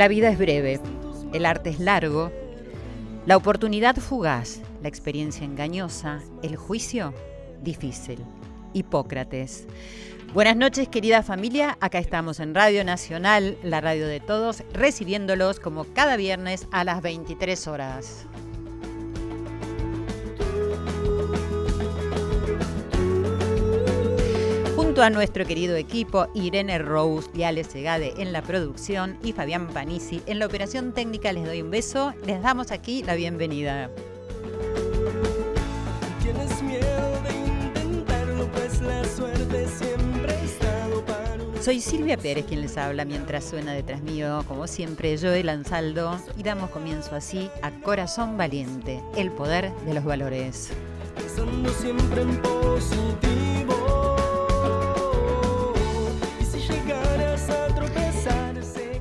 La vida es breve, el arte es largo, la oportunidad fugaz, la experiencia engañosa, el juicio difícil. Hipócrates. Buenas noches querida familia, acá estamos en Radio Nacional, la radio de todos, recibiéndolos como cada viernes a las 23 horas. Junto a nuestro querido equipo, Irene Rose y Ale Segade en la producción y Fabián Panisi en la operación técnica, les doy un beso, les damos aquí la bienvenida. Pues Soy Silvia Pérez quien les habla mientras suena detrás mío, como siempre, Joel Ansaldo, y damos comienzo así a Corazón Valiente, el poder de los valores. pensando siempre en positivo.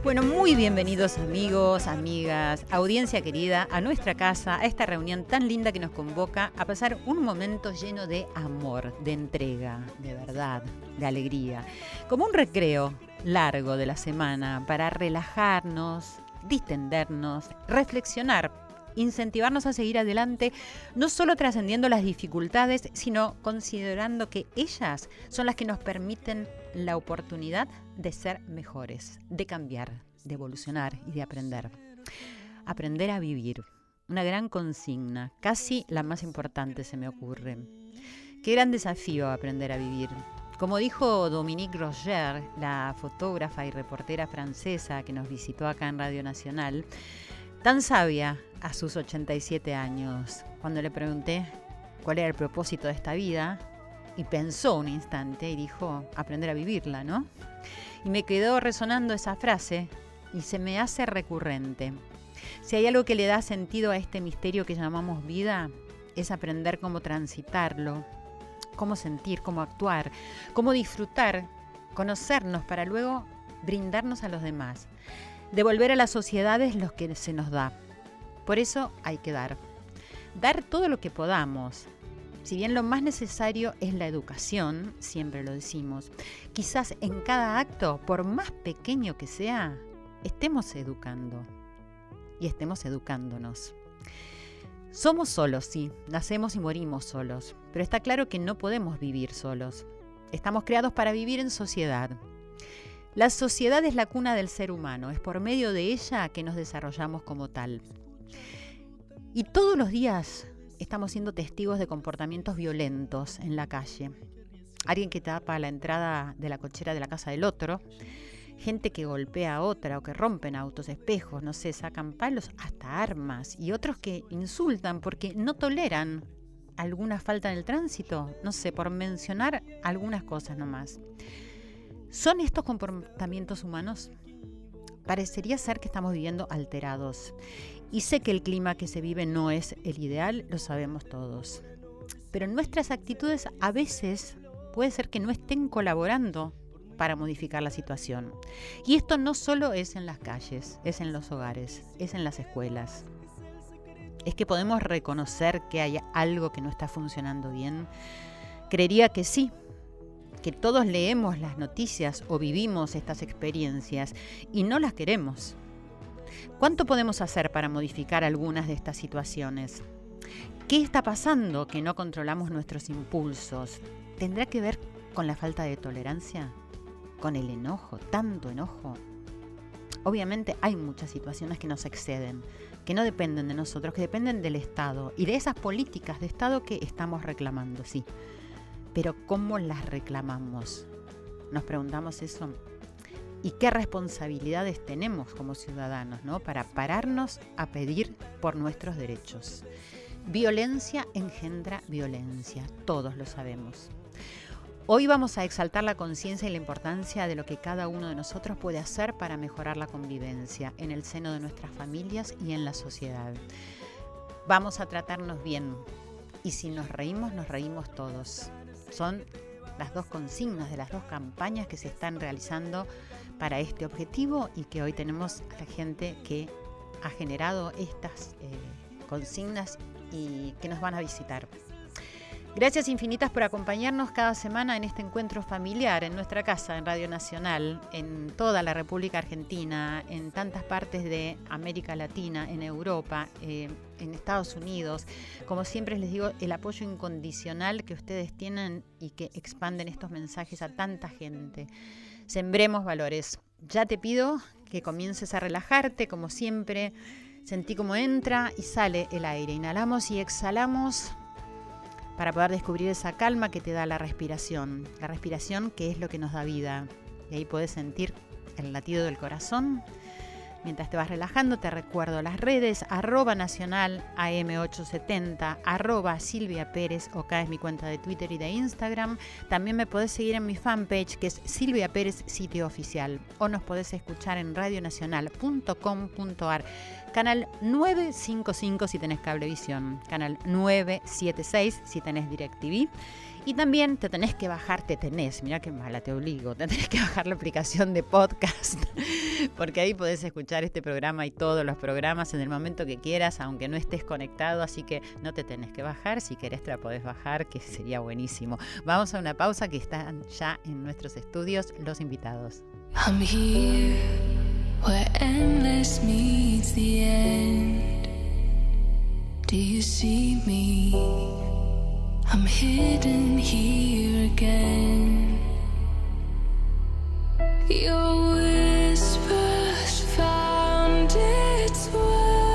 Bueno, muy bienvenidos amigos, amigas, audiencia querida, a nuestra casa, a esta reunión tan linda que nos convoca a pasar un momento lleno de amor, de entrega, de verdad, de alegría, como un recreo largo de la semana para relajarnos, distendernos, reflexionar incentivarnos a seguir adelante, no solo trascendiendo las dificultades, sino considerando que ellas son las que nos permiten la oportunidad de ser mejores, de cambiar, de evolucionar y de aprender. Aprender a vivir, una gran consigna, casi la más importante se me ocurre. Qué gran desafío aprender a vivir. Como dijo Dominique Roger, la fotógrafa y reportera francesa que nos visitó acá en Radio Nacional, tan sabia a sus 87 años, cuando le pregunté cuál era el propósito de esta vida, y pensó un instante y dijo, aprender a vivirla, ¿no? Y me quedó resonando esa frase y se me hace recurrente. Si hay algo que le da sentido a este misterio que llamamos vida, es aprender cómo transitarlo, cómo sentir, cómo actuar, cómo disfrutar, conocernos para luego brindarnos a los demás, devolver a las sociedades lo que se nos da. Por eso hay que dar. Dar todo lo que podamos. Si bien lo más necesario es la educación, siempre lo decimos, quizás en cada acto, por más pequeño que sea, estemos educando y estemos educándonos. Somos solos, sí, nacemos y morimos solos, pero está claro que no podemos vivir solos. Estamos creados para vivir en sociedad. La sociedad es la cuna del ser humano, es por medio de ella que nos desarrollamos como tal. Y todos los días estamos siendo testigos de comportamientos violentos en la calle. Alguien que tapa la entrada de la cochera de la casa del otro, gente que golpea a otra o que rompen autos, espejos, no sé, sacan palos, hasta armas, y otros que insultan porque no toleran alguna falta en el tránsito, no sé, por mencionar algunas cosas nomás. ¿Son estos comportamientos humanos? Parecería ser que estamos viviendo alterados. Y sé que el clima que se vive no es el ideal, lo sabemos todos. Pero nuestras actitudes a veces puede ser que no estén colaborando para modificar la situación. Y esto no solo es en las calles, es en los hogares, es en las escuelas. Es que podemos reconocer que hay algo que no está funcionando bien. Creería que sí, que todos leemos las noticias o vivimos estas experiencias y no las queremos. ¿Cuánto podemos hacer para modificar algunas de estas situaciones? ¿Qué está pasando que no controlamos nuestros impulsos? ¿Tendrá que ver con la falta de tolerancia? ¿Con el enojo? ¿Tanto enojo? Obviamente hay muchas situaciones que nos exceden, que no dependen de nosotros, que dependen del Estado y de esas políticas de Estado que estamos reclamando, sí. Pero ¿cómo las reclamamos? Nos preguntamos eso. Y qué responsabilidades tenemos como ciudadanos ¿no? para pararnos a pedir por nuestros derechos. Violencia engendra violencia, todos lo sabemos. Hoy vamos a exaltar la conciencia y la importancia de lo que cada uno de nosotros puede hacer para mejorar la convivencia en el seno de nuestras familias y en la sociedad. Vamos a tratarnos bien y si nos reímos, nos reímos todos. Son las dos consignas de las dos campañas que se están realizando para este objetivo y que hoy tenemos a la gente que ha generado estas eh, consignas y que nos van a visitar. Gracias infinitas por acompañarnos cada semana en este encuentro familiar en nuestra casa, en Radio Nacional, en toda la República Argentina, en tantas partes de América Latina, en Europa, eh, en Estados Unidos. Como siempre les digo, el apoyo incondicional que ustedes tienen y que expanden estos mensajes a tanta gente. Sembremos valores. Ya te pido que comiences a relajarte, como siempre. Sentí cómo entra y sale el aire. Inhalamos y exhalamos para poder descubrir esa calma que te da la respiración. La respiración que es lo que nos da vida. Y ahí puedes sentir el latido del corazón. Mientras te vas relajando, te recuerdo las redes, arroba nacional AM870, arroba Silvia Pérez, acá es mi cuenta de Twitter y de Instagram. También me podés seguir en mi fanpage, que es Silvia Pérez Sitio Oficial, o nos podés escuchar en radionacional.com.ar Canal 955 si tenés cablevisión. Canal 976 si tenés DirecTV. Y también te tenés que bajar, te tenés, mira qué mala, te obligo, te tenés que bajar la aplicación de podcast, porque ahí podés escuchar este programa y todos los programas en el momento que quieras, aunque no estés conectado, así que no te tenés que bajar, si querés te la podés bajar, que sería buenísimo. Vamos a una pausa que están ya en nuestros estudios los invitados. where endless meets the end. Do you see me? I'm hidden here again. Your whispers found its way.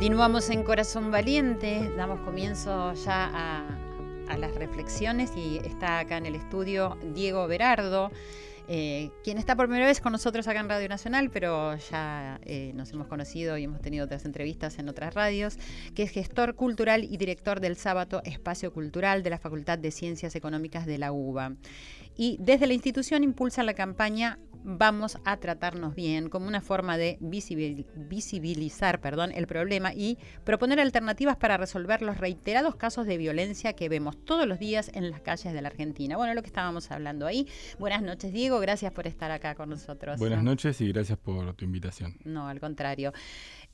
Continuamos en Corazón Valiente, damos comienzo ya a, las reflexiones y está acá en el estudio Diego Berardo, eh, quien está por primera vez con nosotros acá en Radio Nacional, pero ya eh, nos hemos conocido y hemos tenido otras entrevistas en otras radios, que es gestor cultural y director del Sábado Espacio Cultural de la Facultad de Ciencias Económicas de la UBA. Y desde la institución impulsa la campaña vamos a tratarnos bien como una forma de visibilizar perdón, el problema y proponer alternativas para resolver los reiterados casos de violencia que vemos todos los días en las calles de la Argentina. Bueno, lo que estábamos hablando ahí. Buenas noches, Diego. Gracias por estar acá con nosotros. Buenas noches y gracias por tu invitación. No, al contrario.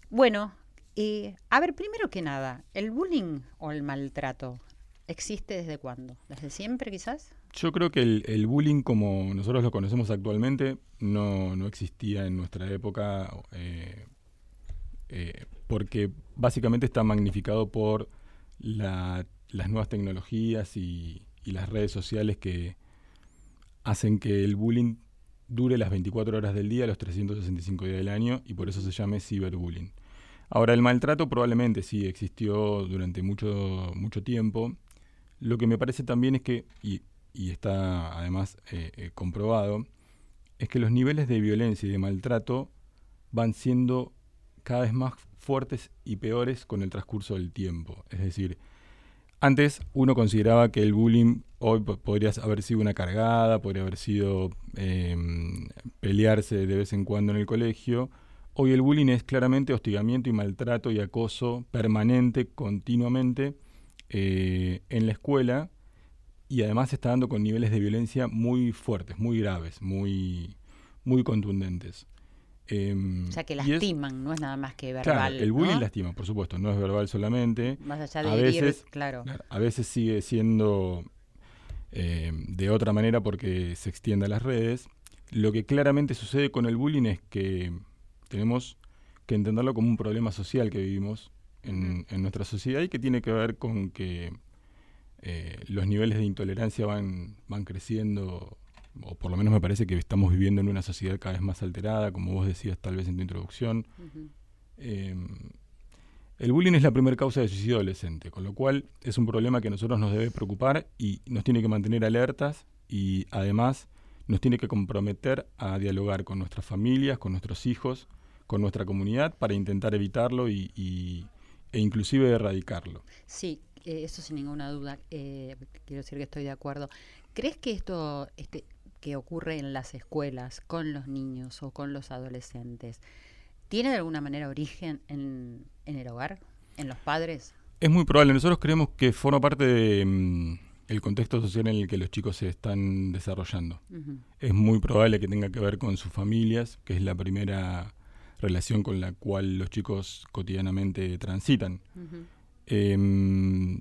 Bueno, eh, a ver, primero que nada, ¿el bullying o el maltrato existe desde cuándo? ¿Desde siempre quizás? Yo creo que el, bullying como nosotros lo conocemos actualmente no, existía en nuestra época eh, eh, porque básicamente está magnificado por las nuevas tecnologías y, las redes sociales que hacen que el bullying dure las 24 horas del día, los 365 días del año y por eso se llame ciberbullying. Ahora, el maltrato probablemente sí existió durante mucho, mucho tiempo. Lo que me parece también es que, está además eh, eh, comprobado, es que los niveles de violencia y de maltrato van siendo cada vez más fuertes y peores con el transcurso del tiempo. Es decir, antes uno consideraba que el bullying hoy podría haber sido una cargada, podría haber sido em, pelearse de vez en cuando en el colegio. Hoy el bullying es claramente hostigamiento y maltrato y acoso permanente, continuamente, eh, en la escuela y además se está dando con niveles de violencia muy fuertes, muy graves, muy, muy contundentes. Em, o sea, que lastiman, no es nada más que verbal. Claro, el bullying lastima, por supuesto, no es verbal solamente. Más allá de a veces, claro. A veces sigue siendo eh, de otra manera porque se extiende a las redes. Lo que claramente sucede con el bullying es que tenemos que entenderlo como un problema social que vivimos en, en nuestra sociedad y que tiene que ver con que eh, los niveles de intolerancia van, van creciendo, o por lo menos me parece que estamos viviendo en una sociedad cada vez más alterada, como vos decías tal vez en tu introducción. Em, el bullying es la primera causa de suicidio adolescente, con lo cual es un problema que a nosotros nos debe preocupar y nos tiene que mantener alertas y además nos tiene que comprometer a dialogar con nuestras familias, con nuestros hijos, con nuestra comunidad para intentar evitarlo y, e inclusive erradicarlo. Sí, eso sin ninguna duda, eh, quiero decir que estoy de acuerdo. ¿Crees que esto este, que ocurre en las escuelas con los niños o con los adolescentes tiene de alguna manera origen en, el hogar, en los padres? Es muy probable. Nosotros creemos que forma parte del mm, contexto social en el que los chicos se están desarrollando. Es muy probable que tenga que ver con sus familias, que es la primera relación con la cual los chicos cotidianamente transitan. Em,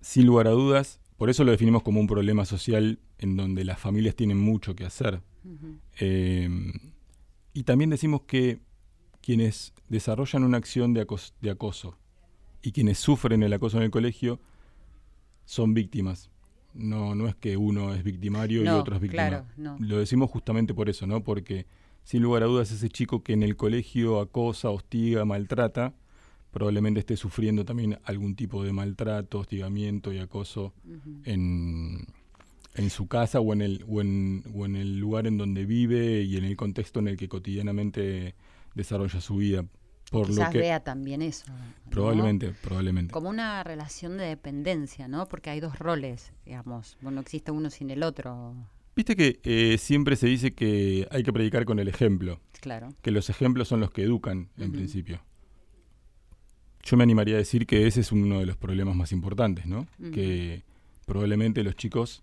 sin lugar a dudas, por eso lo definimos como un problema social en donde las familias tienen mucho que hacer. Em, y también decimos que quienes desarrollan una acción de, acoso y quienes sufren el acoso en el colegio son víctimas. No, no es que uno es victimario y otro es víctima. Lo decimos justamente por eso, ¿no? Porque sin lugar a dudas ese chico que en el colegio acosa, hostiga, maltrata, probablemente esté sufriendo también algún tipo de maltrato, hostigamiento y acoso en, en, su casa o en, el, o, en, o en el lugar en donde vive y en el contexto en el que cotidianamente desarrolla su vida. Por Quizás lo que, vea también eso. Probablemente, probablemente. Como una relación de dependencia, ¿no? Porque hay dos roles, digamos. Bueno, no existe uno sin el otro. Viste que eh, siempre se dice que hay que predicar con el ejemplo. Claro. Que los ejemplos son los que educan, en principio. Yo me animaría a decir que ese es uno de los problemas más importantes, ¿no? Que probablemente los chicos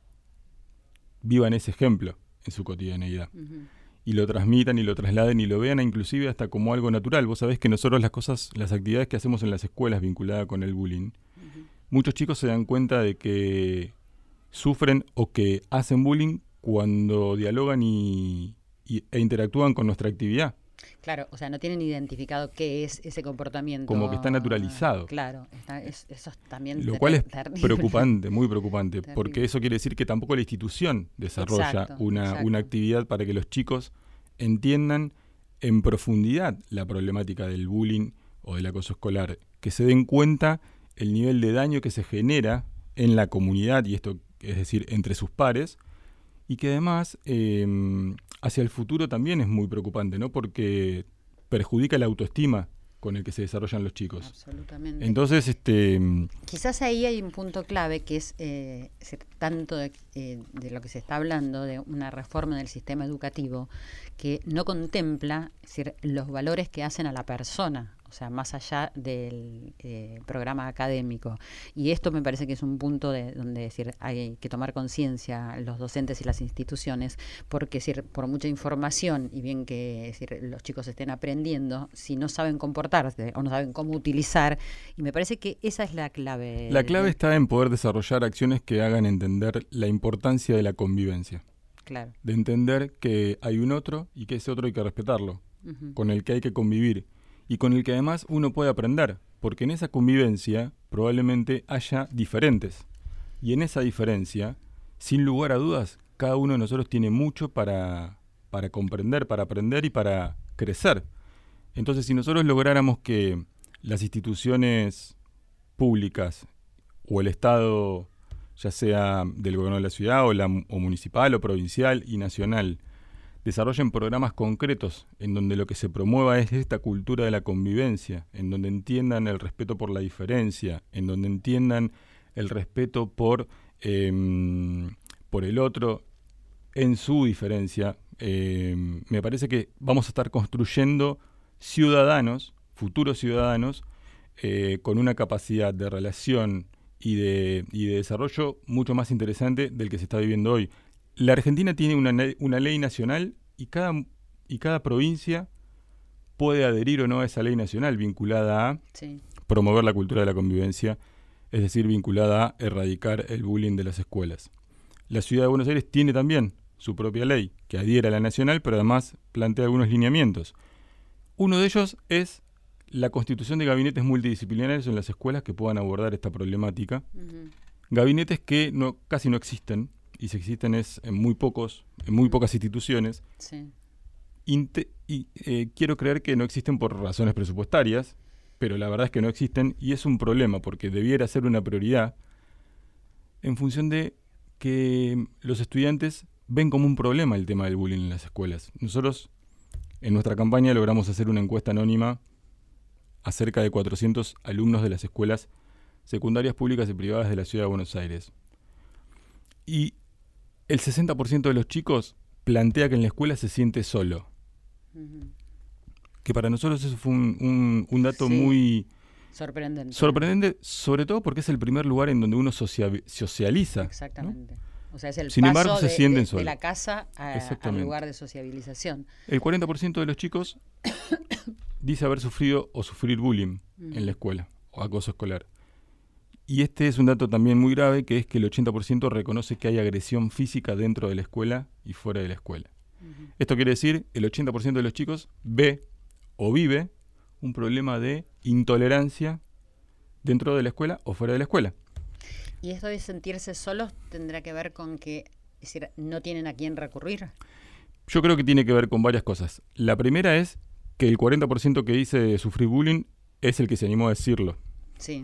vivan ese ejemplo en su cotidianeidad. Y lo transmitan y lo trasladen y lo vean inclusive hasta como algo natural. Vos sabés que nosotros las cosas, las actividades que hacemos en las escuelas vinculadas con el bullying, muchos chicos se dan cuenta de que sufren o que hacen bullying cuando dialogan y, e interactúan con nuestra actividad. Claro, o sea, no tienen identificado qué es ese comportamiento. Como que está naturalizado. Claro, eso es también Lo cual es preocupante, muy preocupante, porque eso quiere decir que tampoco la institución desarrolla una, una actividad para que los chicos entiendan en profundidad la problemática del bullying o del acoso escolar, que se den cuenta el nivel de daño que se genera en la comunidad, y esto es decir, entre sus pares, y que además em, hacia el futuro también es muy preocupante, ¿no? Porque perjudica la autoestima con el que se desarrollan los chicos. Absolutamente. Entonces, este... Quizás ahí hay un punto clave que es eh, tanto de, eh, de, lo que se está hablando, de una reforma del sistema educativo, que no contempla decir, los valores que hacen a la persona, o sea, más allá del eh, programa académico. Y esto me parece que es un punto de donde decir, hay que tomar conciencia los docentes y las instituciones, porque decir, por mucha información y bien que decir, los chicos estén aprendiendo, si no saben comportarse o no saben cómo utilizar, y me parece que esa es la clave. La clave está en poder desarrollar acciones que hagan entender la importancia de la convivencia. Claro. De entender que hay un otro y que ese otro hay que respetarlo, con el que hay que convivir y con el que además uno puede aprender, porque en esa convivencia probablemente haya diferentes. Y en esa diferencia, sin lugar a dudas, cada uno de nosotros tiene mucho para, para comprender, para aprender y para crecer. Entonces, si nosotros lográramos que las instituciones públicas o el Estado, ya sea del gobierno de la ciudad o, la, o municipal o provincial y nacional, desarrollen programas concretos en donde lo que se promueva es esta cultura de la convivencia, en donde entiendan el respeto por la diferencia, en donde entiendan el respeto por, em, por el otro en su diferencia. Em, me parece que vamos a estar construyendo ciudadanos, futuros ciudadanos, eh, con una capacidad de relación y de, y de desarrollo mucho más interesante del que se está viviendo hoy. La Argentina tiene una, una ley nacional y cada, y cada provincia puede adherir o no a esa ley nacional vinculada a promover la cultura de la convivencia, es decir, vinculada a erradicar el bullying de las escuelas. La ciudad de Buenos Aires tiene también su propia ley, que adhiere a la nacional, pero además plantea algunos lineamientos. Uno de ellos es la constitución de gabinetes multidisciplinarios en las escuelas que puedan abordar esta problemática. Gabinetes que no, casi no existen, y si existen es en muy pocos, en muy pocas instituciones. y eh, quiero creer que no existen por razones presupuestarias, pero la verdad es que no existen y es un problema porque debiera ser una prioridad en función de que los estudiantes ven como un problema el tema del bullying en las escuelas. Nosotros en nuestra campaña logramos hacer una encuesta anónima a cerca de 400 alumnos de las escuelas secundarias públicas y privadas de la ciudad de Buenos Aires. Y el 60% de los chicos plantea que en la escuela se siente solo. Que para nosotros eso fue un, dato muy sorprendente. Sorprendente, sobre todo porque es el primer lugar en donde uno socializa. Exactamente. O sea, es el Sin paso embargo, se de, sienten de, solos. de la casa a- al lugar de sociabilización. El 40% de los chicos dice haber sufrido o sufrir bullying en la escuela o acoso escolar. Y este es un dato también muy grave, que es que el 80% reconoce que hay agresión física dentro de la escuela y fuera de la escuela. Esto quiere decir, el 80% de los chicos ve o vive un problema de intolerancia dentro de la escuela o fuera de la escuela. Y esto de sentirse solos tendrá que ver con que es decir, no tienen a quién recurrir. Yo creo que tiene que ver con varias cosas. La primera es que el 40% que dice sufrir bullying es el que se animó a decirlo. Sí.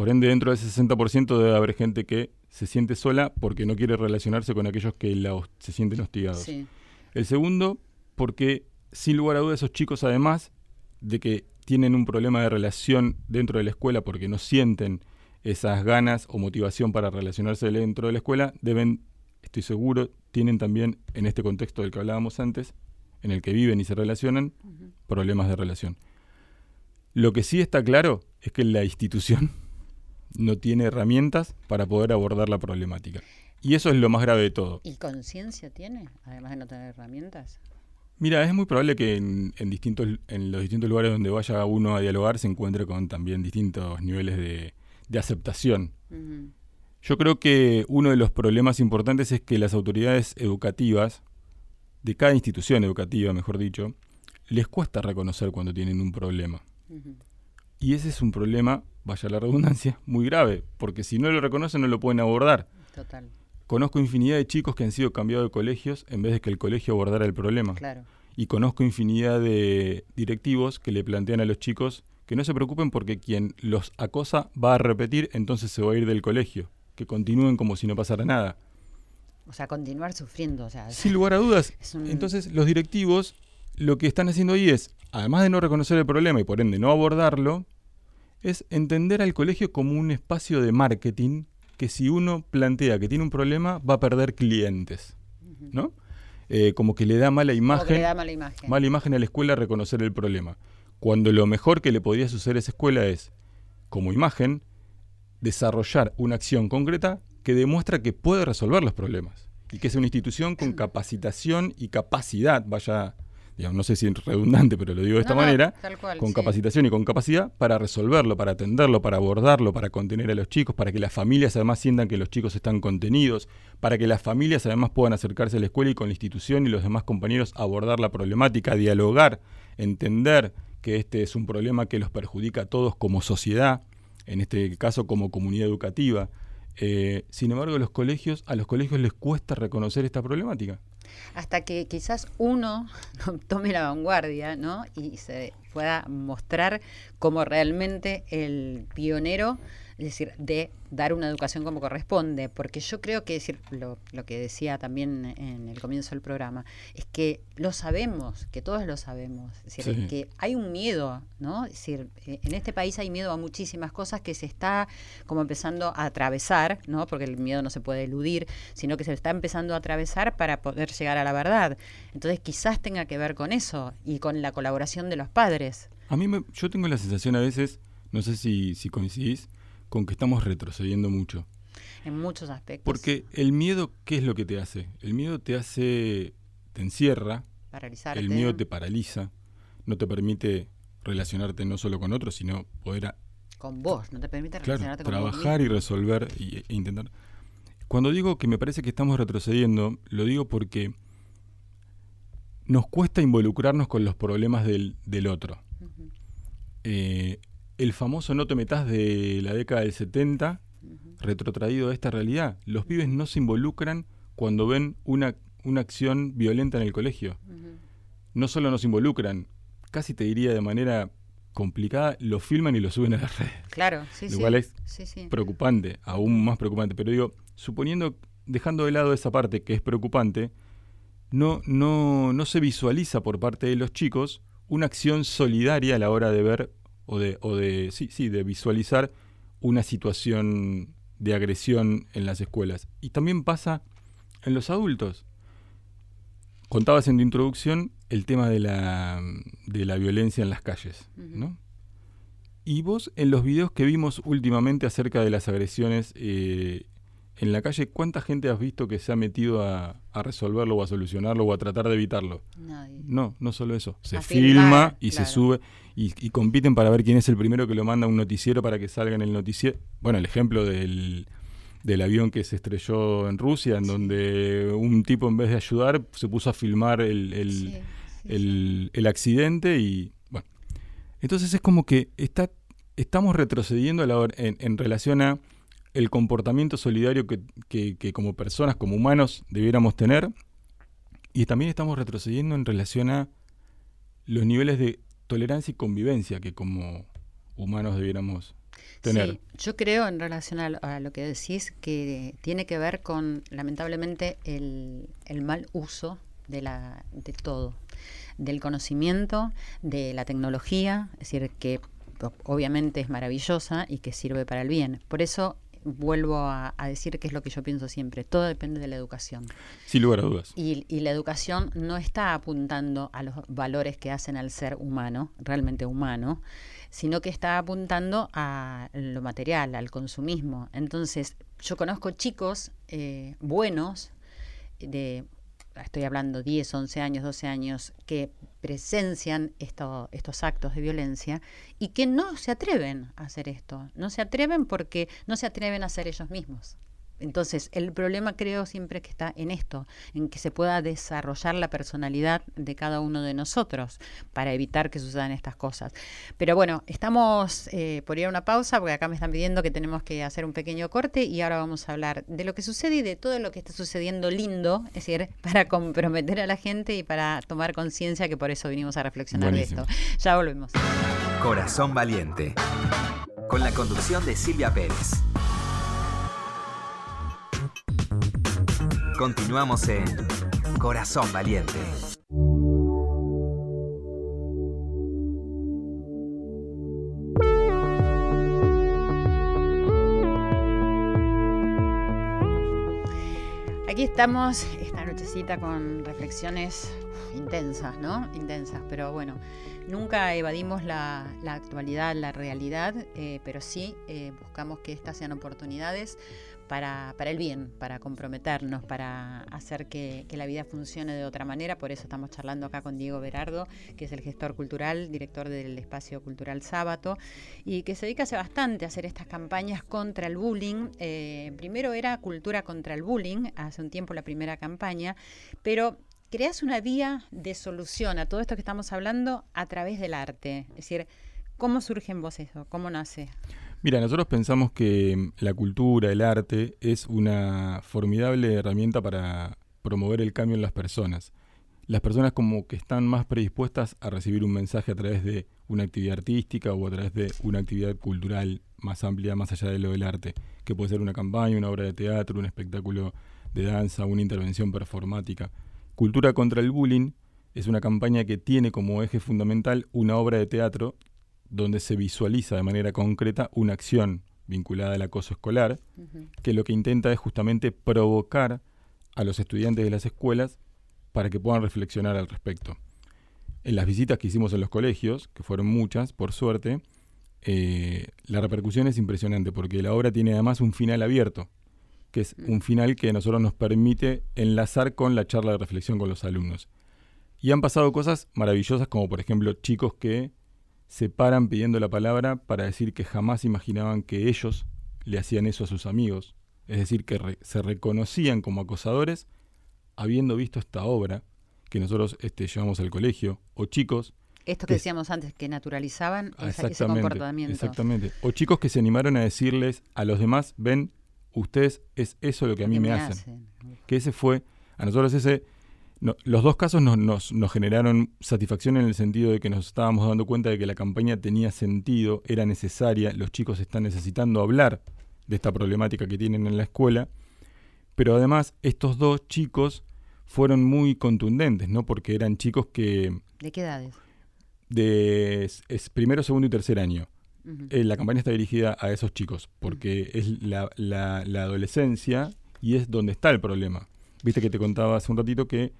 Por ende, dentro de ese 60% debe haber gente que se siente sola porque no quiere relacionarse con aquellos que la se sienten hostigados. Sí. El segundo, porque sin lugar a dudas esos chicos, además de que tienen un problema de relación dentro de la escuela porque no sienten esas ganas o motivación para relacionarse dentro de la escuela, deben, estoy seguro, tienen también, en este contexto del que hablábamos antes, en el que viven y se relacionan, problemas de relación. Lo que sí está claro es que la institución no tiene herramientas para poder abordar la problemática. Y eso es lo más grave de todo. ¿Y conciencia tiene, además de no tener herramientas? Mira, es muy probable que en, en distintos, en los distintos lugares donde vaya uno a dialogar se encuentre con también distintos niveles de, de aceptación. Yo creo que uno de los problemas importantes es que las autoridades educativas, de cada institución educativa, mejor dicho, les cuesta reconocer cuando tienen un problema. Y ese es un problema, vaya la redundancia, muy grave, porque si no lo reconocen no lo pueden abordar. Total, Conozco infinidad de chicos que han sido cambiados de colegios en vez de que el colegio abordara el problema. claro. Y conozco infinidad de directivos que le plantean a los chicos que no se preocupen porque quien los acosa va a repetir, entonces se va a ir del colegio, que continúen como si no pasara nada. O sea, continuar sufriendo. O sea, Sin lugar a dudas. un- Entonces los directivos lo que están haciendo ahí es, además de no reconocer el problema y por ende no abordarlo, es entender al colegio como un espacio de marketing que si uno plantea que tiene un problema va a perder clientes, ¿no? Eh, como que le da mala imagen, le da mala imagen. mala imagen a la escuela reconocer el problema. Cuando lo mejor que le podría suceder a esa escuela es, como imagen, desarrollar una acción concreta que demuestra que puede resolver los problemas. Y que es una institución con capacitación y capacidad, vaya, digamos, no sé si es redundante, pero lo digo de esta No, manera, cual, con sí. capacitación y con capacidad para resolverlo, para atenderlo, para abordarlo, para contener a los chicos, para que las familias además sientan que los chicos están contenidos, para que las familias además puedan acercarse a la escuela y con la institución y los demás compañeros abordar la problemática, dialogar, entender que este es un problema que los perjudica a todos como sociedad, en este caso como comunidad educativa. Eh, sin embargo, los colegios, a los colegios les cuesta reconocer esta problemática. Hasta que quizás uno no tome la vanguardia, ¿no? Y se pueda mostrar como realmente el pionero, es decir, de dar una educación como corresponde, porque yo creo que decir lo, lo que decía también en el comienzo del programa es que lo sabemos, que todos lo sabemos, es decir, Sí. que hay un miedo, ¿no? Es decir, eh, en este país hay miedo a muchísimas cosas que se está como empezando a atravesar, ¿no? Porque el miedo no se puede eludir, sino que se está empezando a atravesar para poder llegar a la verdad. Entonces quizás tenga que ver con eso y con la colaboración de los padres. A mí me- yo tengo la sensación a veces, no sé si, si coincidís, con que estamos retrocediendo mucho. En muchos aspectos. Porque el miedo, ¿qué es lo que te hace? El miedo te hace, te encierra, Paralizarte. el miedo te paraliza, no te permite relacionarte no solo con otros, sino poder a- Con vos, no te permite claro, relacionarte con vos trabajar y resolver y- e intentar. Cuando digo que me parece que estamos retrocediendo, lo digo porque nos cuesta involucrarnos con los problemas del, del otro. Eh, el famoso no te metas de la década del 70, ujú. retrotraído a esta realidad. Los pibes no se involucran cuando ven una, una acción violenta en el colegio. No solo nos involucran, casi te diría de manera complicada, lo filman y lo suben a las redes. Claro, sí, Lo sí. cual es sí, sí. Preocupante, aún más preocupante. Pero digo, suponiendo, dejando de lado esa parte que es preocupante, no, no, no se visualiza por parte de los chicos una acción solidaria a la hora de ver o de, o de sí, sí, de visualizar una situación de agresión en las escuelas. Y también pasa en los adultos. Contabas en tu introducción el tema de la, de la violencia en las calles. ¿no? Y vos, en los videos que vimos últimamente acerca de las agresiones eh, en la calle, ¿cuánta gente has visto que se ha metido a, a resolverlo o a solucionarlo o a tratar de evitarlo? Nadie. No, no solo eso. Se A filma y claro. se sube y, y compiten para ver quién es el primero que lo manda a un noticiero para que salga en el noticiero. Bueno, el ejemplo del, del avión que se estrelló en Rusia, en donde un tipo en vez de ayudar se puso a filmar el, el- Sí, sí, el, el accidente y bueno. Entonces es como que está, estamos retrocediendo a la hora- en, en relación a el comportamiento solidario que, que- que como personas, como humanos, debiéramos tener. Y también estamos retrocediendo en relación a los niveles de tolerancia y convivencia que como humanos debiéramos tener. Sí, yo creo en relación a lo, que decís que tiene que ver con, lamentablemente, el, el mal uso de, la, de todo, del conocimiento, de la tecnología, es decir, que obviamente es maravillosa y que sirve para el bien. Por eso vuelvo a, a decir que es lo que yo pienso siempre, todo depende de la educación. Sin lugar a dudas. Y, y la educación no está apuntando a los valores que hacen al ser humano, realmente humano, sino que está apuntando a lo material, al consumismo. Entonces, yo conozco chicos eh, buenos, de, estoy hablando 10, 11 años, 12 años, que presencian esto- estos actos de violencia y que no se atreven a hacer esto. No se atreven porque no se atreven a ser ellos mismos. Entonces, el problema creo siempre que está en esto, en que se pueda desarrollar la personalidad de cada uno de nosotros para evitar que sucedan estas cosas. Pero bueno, estamos eh, por ir a una pausa porque acá me están pidiendo que tenemos que hacer un pequeño corte y ahora vamos a hablar de lo que sucede y de todo lo que está sucediendo lindo, es decir, para comprometer a la gente y para tomar conciencia que por eso vinimos a reflexionar de esto. Ya volvemos. Corazón Valiente, con la conducción de Silvia Pérez. Continuamos en Corazón Valiente. Aquí estamos esta nochecita con reflexiones intensas, ¿no? Intensas, pero bueno, nunca evadimos la, actualidad, la realidad, eh, pero sí eh, buscamos que estas sean oportunidades para, el bien, para comprometernos, para hacer que, la vida funcione de otra manera. Por eso estamos charlando acá con Diego Berardo, que es el gestor cultural, director del Espacio Cultural Sábato, y que se dedica hace bastante a hacer estas campañas contra el bullying. Eh, primero era Cultura contra el Bullying, hace un tiempo la primera campaña, pero creas una vía de solución a todo esto que estamos hablando a través del arte. Es decir, ¿cómo surge en vos eso? ¿Cómo nace? Mira, nosotros pensamos que la cultura, el arte, es una formidable herramienta para promover el cambio en las personas. Las personas como que están más predispuestas a recibir un mensaje a través de una actividad artística o a través de una actividad cultural más amplia, más allá de lo del arte, que puede ser una campaña, una obra de teatro, un espectáculo de danza, una intervención performática. Cultura contra el bullying es una campaña que tiene como eje fundamental una obra de teatro donde se visualiza de manera concreta una acción vinculada al acoso escolar, que lo que intenta es justamente provocar a los estudiantes de las escuelas para que puedan reflexionar al respecto. En las visitas que hicimos en los colegios, que fueron muchas, por suerte, eh, la repercusión es impresionante porque la obra tiene además un final abierto, que es un final que a nosotros nos permite enlazar con la charla de reflexión con los alumnos. Y han pasado cosas maravillosas como por ejemplo chicos que se paran pidiendo la palabra para decir que jamás imaginaban que ellos le hacían eso a sus amigos, es decir, que se reconocían como acosadores habiendo visto esta obra que nosotros este, llevamos al colegio, o chicos... Esto que, decíamos antes, que naturalizaban ese comportamiento. Exactamente. O chicos que se animaron a decirles a los demás, ven, ustedes es eso lo que a mí me, hacen. Que ese fue, a nosotros ese los dos casos nos, nos, generaron satisfacción en el sentido de que nos estábamos dando cuenta de que la campaña tenía sentido, era necesaria, los chicos están necesitando hablar de esta problemática que tienen en la escuela, pero además estos dos chicos fueron muy contundentes, ¿no? Porque eran chicos que... ¿De qué edades? De es, primero, segundo y tercer año. Eh, la campaña está dirigida a esos chicos, porque es la, la, la adolescencia y es donde está el problema. Viste que te contaba hace un ratito que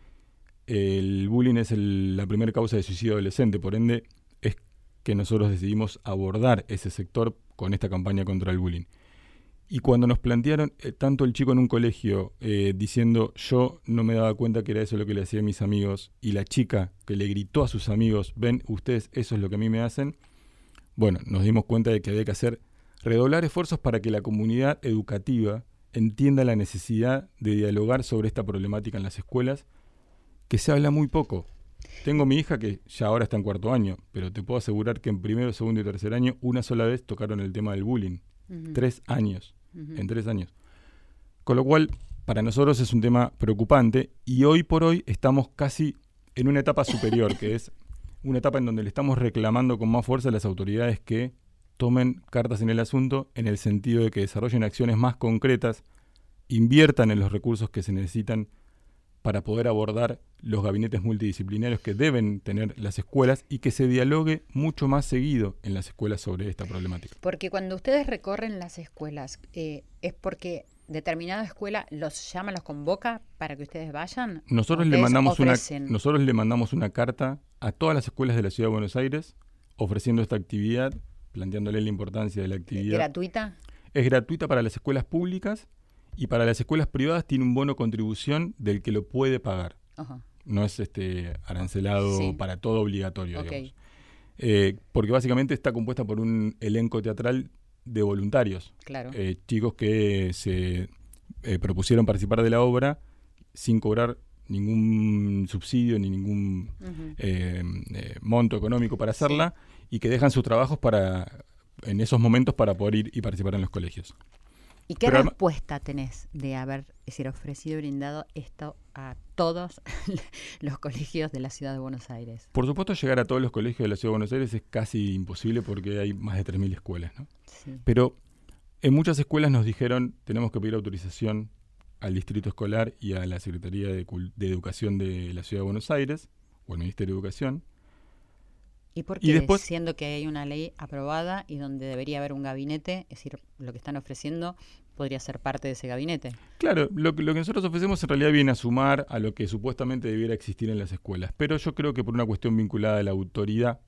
el bullying es la primera causa de suicidio adolescente, por ende es que nosotros decidimos abordar ese sector con esta campaña contra el bullying. Y cuando nos plantearon, eh, tanto el chico en un colegio eh, diciendo yo no me daba cuenta que era eso lo que le hacía a mis amigos, y la chica que le gritó a sus amigos, ven ustedes, eso es lo que a mí me hacen, bueno, nos dimos cuenta de que había que hacer redoblar esfuerzos para que la comunidad educativa entienda la necesidad de dialogar sobre esta problemática en las escuelas que se habla muy poco. Tengo mi hija que ya ahora está en cuarto año, pero te puedo asegurar que en primero, segundo y tercer año una sola vez tocaron el tema del bullying. Tres años, en tres años. Con lo cual, para nosotros es un tema preocupante y hoy por hoy estamos casi en una etapa superior, que es una etapa en donde le estamos reclamando con más fuerza a las autoridades que tomen cartas en el asunto en el sentido de que desarrollen acciones más concretas, inviertan en los recursos que se necesitan para poder abordar los gabinetes multidisciplinarios que deben tener las escuelas y que se dialogue mucho más seguido en las escuelas sobre esta problemática. Porque cuando ustedes recorren las escuelas, eh, ¿es porque determinada escuela los llama, los convoca para que ustedes vayan? Nosotros le, mandamos una, nosotros le mandamos una carta a todas las escuelas de la Ciudad de Buenos Aires ofreciendo esta actividad, planteándole la importancia de la actividad. ¿Gratuita? Es gratuita para las escuelas públicas y para las escuelas privadas tiene un bono contribución del que lo puede pagar. No es este arancelado para todo obligatorio, eh, porque básicamente está compuesta por un elenco teatral de voluntarios. Claro. Eh, chicos que se eh, propusieron participar de la obra sin cobrar ningún subsidio ni ningún eh, eh, monto económico para hacerla y que dejan sus trabajos para en esos momentos para poder ir y participar en los colegios. ¿Y qué Pero respuesta tenés de haber es decir, ofrecido y brindado esto a todos los colegios de la ciudad de Buenos Aires? Por supuesto, llegar a todos los colegios de la Ciudad de Buenos Aires es casi imposible porque hay más de 3.000 escuelas. ¿no? Sí. Pero en muchas escuelas nos dijeron tenemos que pedir autorización al distrito escolar y a la Secretaría de, de Educación de la Ciudad de Buenos Aires o al Ministerio de Educación. ¿Y por Y qué? después- Siendo que hay una ley aprobada y donde debería haber un gabinete, es decir, lo que están ofreciendo podría ser parte de ese gabinete. Claro, lo, que- lo que nosotros ofrecemos en realidad viene a sumar a lo que supuestamente debiera existir en las escuelas. Pero yo creo que por una cuestión vinculada a la autoridad,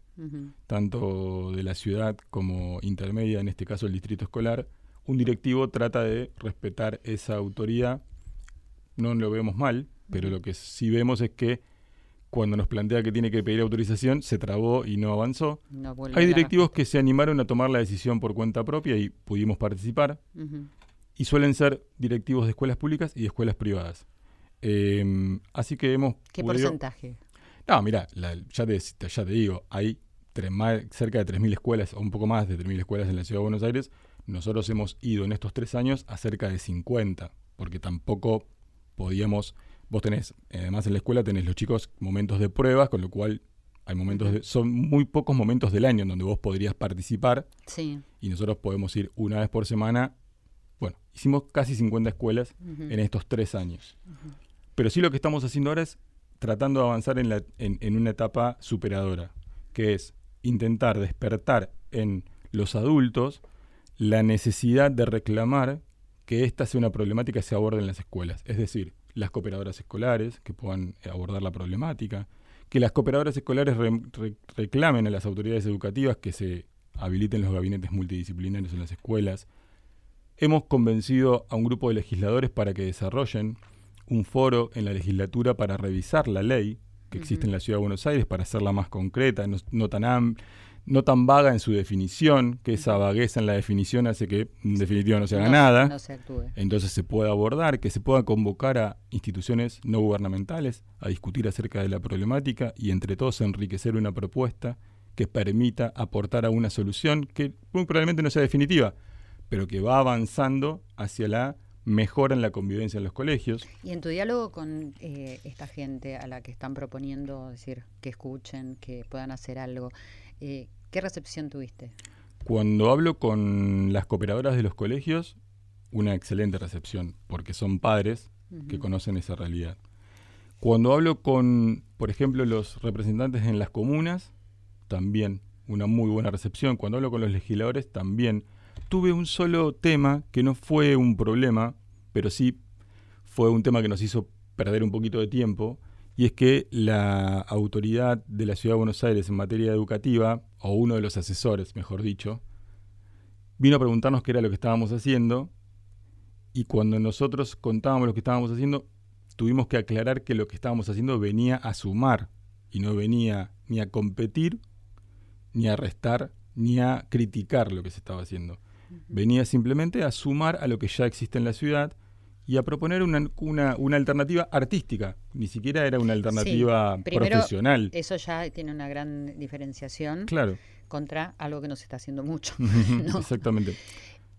tanto de la ciudad como intermedia, en este caso el distrito escolar, un directivo trata de respetar esa autoridad. No lo vemos mal, pero lo que sí vemos es que cuando nos plantea que tiene que pedir autorización, se trabó y no avanzó. No Hay directivos que se animaron a tomar la decisión por cuenta propia y pudimos participar y suelen ser directivos de escuelas públicas y de escuelas privadas. Eh, así que hemos... ¿Qué podido- porcentaje? No, mira, ya, te, ya te digo, hay tres más- cerca de 3.000 escuelas, o un poco más de 3.000 escuelas en la Ciudad de Buenos Aires. Nosotros hemos ido en estos tres años a cerca de 50, porque tampoco podíamos... Vos tenés, además en la escuela tenés los chicos momentos de pruebas, con lo cual hay momentos de, son muy pocos momentos del año en donde vos podrías participar Sí. y nosotros podemos ir una vez por semana. Bueno, hicimos casi 50 escuelas en estos tres años. Pero sí lo que estamos haciendo ahora es tratando de avanzar en, la- en- en una etapa superadora, que es intentar despertar en los adultos la necesidad de reclamar que esta sea una problemática que se aborde en las escuelas. Es decir, las cooperadoras escolares que puedan eh, abordar la problemática, que las cooperadoras escolares re- re- reclamen a las autoridades educativas que se habiliten los gabinetes multidisciplinarios en las escuelas. Hemos convencido a un grupo de legisladores para que desarrollen un foro en la legislatura para revisar la ley que existe en la Ciudad de Buenos Aires, para hacerla más concreta, no, no tan am- no tan vaga en su definición, que esa vagueza en la definición hace que en definitiva no se haga No- nada. No se actúe. Entonces se puede abordar, que se pueda convocar a instituciones no gubernamentales a discutir acerca de la problemática y entre todos enriquecer una propuesta que permita aportar a una solución que muy probablemente no sea definitiva, pero que va avanzando hacia la mejora en la convivencia en los colegios. Y en tu diálogo con eh, esta gente a la que están proponiendo, decir, que escuchen, que puedan hacer algo, eh, ¿qué recepción tuviste? Cuando hablo con las cooperadoras de los colegios, una excelente recepción, porque son padres que conocen esa realidad. Cuando hablo con, por ejemplo, los representantes en las comunas, también una muy buena recepción. Cuando hablo con los legisladores, también. Tuve un solo tema que no fue un problema, pero sí fue un tema que nos hizo perder un poquito de tiempo, y es que la autoridad de la Ciudad de Buenos Aires en materia educativa, o uno de los asesores, mejor dicho, vino a preguntarnos qué era lo que estábamos haciendo, y cuando nosotros contábamos lo que estábamos haciendo, tuvimos que aclarar que lo que estábamos haciendo venía a sumar y no venía ni a competir, ni a restar, ni a criticar lo que se estaba haciendo. Venía simplemente a sumar a lo que ya existe en la ciudad y a proponer una, una- una alternativa artística. Ni siquiera era una alternativa primero, profesional. Eso ya tiene una gran diferenciación Claro. contra algo que no se está haciendo mucho. ¿no? Exactamente.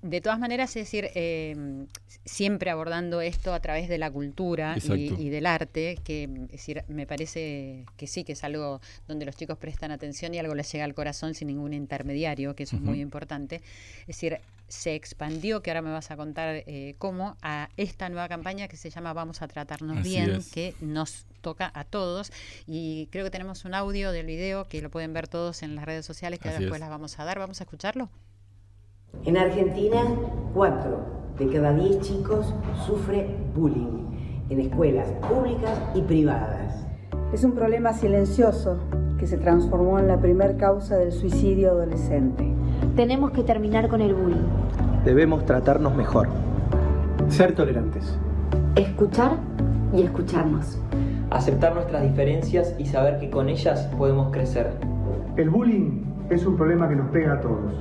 De todas maneras, es decir, eh, siempre abordando esto a través de la cultura y del arte, que es decir, me parece que sí, que es algo donde los chicos prestan atención y algo les llega al corazón sin ningún intermediario, que eso es muy importante. Es decir, se expandió, que ahora me vas a contar eh, cómo, a esta nueva campaña que se llama Vamos a tratarnos Así bien, es. que nos toca a todos. Y creo que tenemos un audio del video que lo pueden ver todos en las redes sociales, que Así después es. las vamos a dar. Vamos a escucharlo. En Argentina, 4 de cada 10 chicos sufre bullying en escuelas públicas y privadas. Es un problema silencioso que se transformó en la primer causa del suicidio adolescente. Tenemos que terminar con el bullying. Debemos tratarnos mejor. Ser tolerantes. Escuchar y escucharnos. aceptar nuestras diferencias y saber que con ellas podemos crecer. El bullying es un problema que nos pega a todos.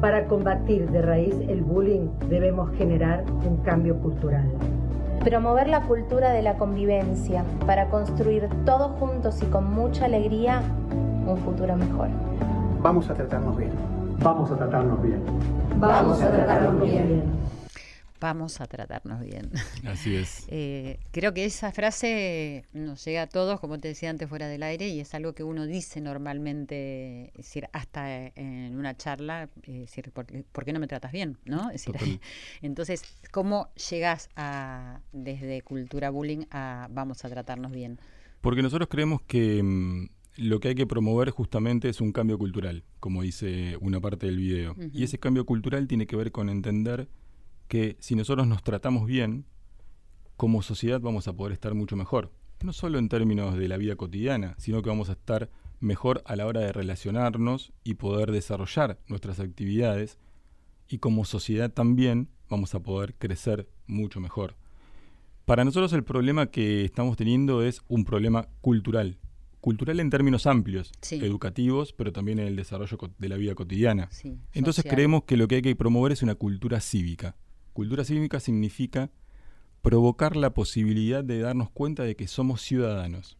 Para combatir de raíz el bullying debemos generar un cambio cultural. Promover la cultura de la convivencia para construir todos juntos y con mucha alegría un futuro mejor. Vamos a tratarnos bien. Vamos a tratarnos bien. Vamos a tratarnos bien vamos a tratarnos bien. Así es. Eh, creo que esa frase nos llega a todos, como te decía antes, fuera del aire, y es algo que uno dice normalmente, es decir, hasta en una charla, es decir, ¿por, qué no me tratas bien? ¿no? Es decir, entonces, ¿cómo llegas a, desde cultura bullying a vamos a tratarnos bien? Porque nosotros creemos que mm, lo que hay que promover justamente es un cambio cultural, como dice una parte del video. Y ese cambio cultural tiene que ver con entender que si nosotros nos tratamos bien, como sociedad vamos a poder estar mucho mejor. No solo en términos de la vida cotidiana, sino que vamos a estar mejor a la hora de relacionarnos y poder desarrollar nuestras actividades. Y como sociedad también vamos a poder crecer mucho mejor. Para nosotros el problema que estamos teniendo es un problema cultural. Cultural en términos amplios, educativos, pero también en el desarrollo de la vida cotidiana. Entonces creemos que lo que hay que promover es una cultura cívica. Cultura cívica significa provocar la posibilidad de darnos cuenta de que somos ciudadanos.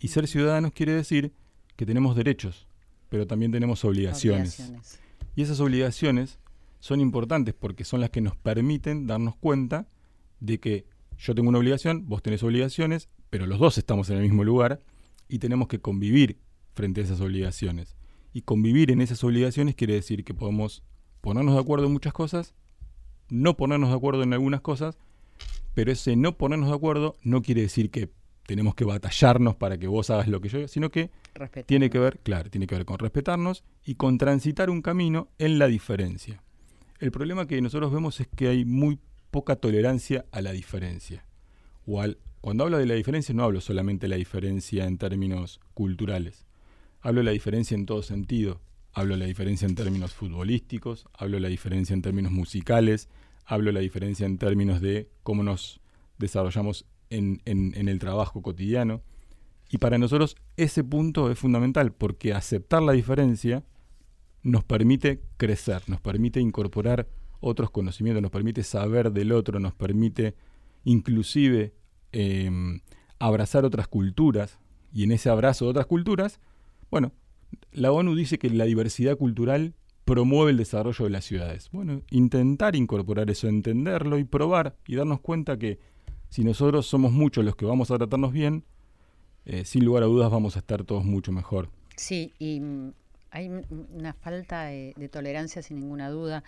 Y ser ciudadanos quiere decir que tenemos derechos, pero también tenemos obligaciones. Y esas obligaciones son importantes porque son las que nos permiten darnos cuenta de que yo tengo una obligación, vos tenés obligaciones, pero los dos estamos en el mismo lugar y tenemos que convivir frente a esas obligaciones. Y convivir en esas obligaciones quiere decir que podemos ponernos de acuerdo en muchas cosas no ponernos de acuerdo en algunas cosas, pero ese no ponernos de acuerdo no quiere decir que tenemos que batallarnos para que vos hagas lo que yo, sino que tiene que ver, claro, tiene que ver con respetarnos y con transitar un camino en la diferencia. El problema que nosotros vemos es que hay muy poca tolerancia a la diferencia. O cuando hablo de la diferencia no hablo solamente de la diferencia en términos culturales. Hablo de la diferencia en todo sentido. Hablo de la diferencia en términos futbolísticos, hablo de la diferencia en términos musicales, hablo de la diferencia en términos de cómo nos desarrollamos en, en, el trabajo cotidiano. Y para nosotros ese punto es fundamental porque aceptar la diferencia nos permite crecer, nos permite incorporar otros conocimientos, nos permite saber del otro, nos permite inclusive em, abrazar otras culturas. Y en ese abrazo de otras culturas, bueno, la ONU dice que la diversidad cultural promueve el desarrollo de las ciudades. Bueno, intentar incorporar eso, entenderlo y probar y darnos cuenta que si nosotros somos muchos los que vamos a tratarnos bien, eh, sin lugar a dudas vamos a estar todos mucho mejor. Sí, y hay una falta de, tolerancia sin ninguna duda.